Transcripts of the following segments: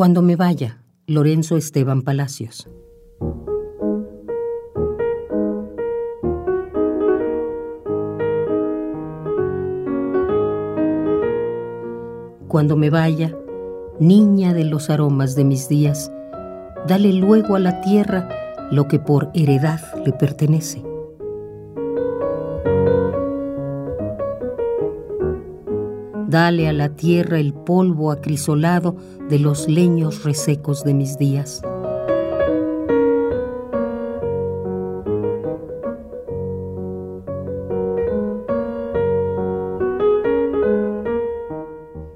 Cuando me vaya, Lorenzo Esteban Palacios. Cuando me vaya, niña de los aromas de mis días, dale luego a la tierra lo que por heredad le pertenece. Dale a la tierra el polvo acrisolado de los leños resecos de mis días.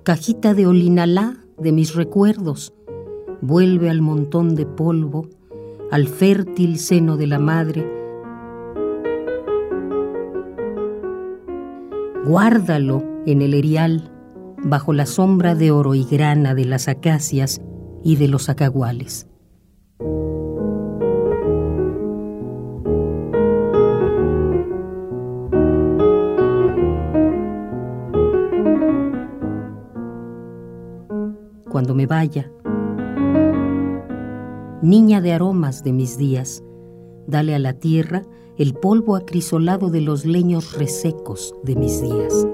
Cajita de olinalá de mis recuerdos, vuelve al montón de polvo, al fértil seno de la madre. Guárdalo en el erial, bajo la sombra de oro y grana de las acacias y de los acaguales. Cuando me vaya, niña de aromas de mis días, dale a la tierra el polvo acrisolado de los leños resecos de mis días.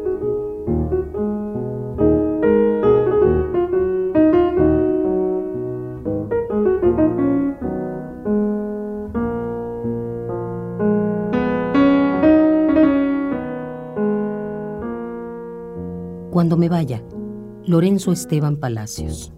Cuando me vaya, Lorenzo Esteban Palacios.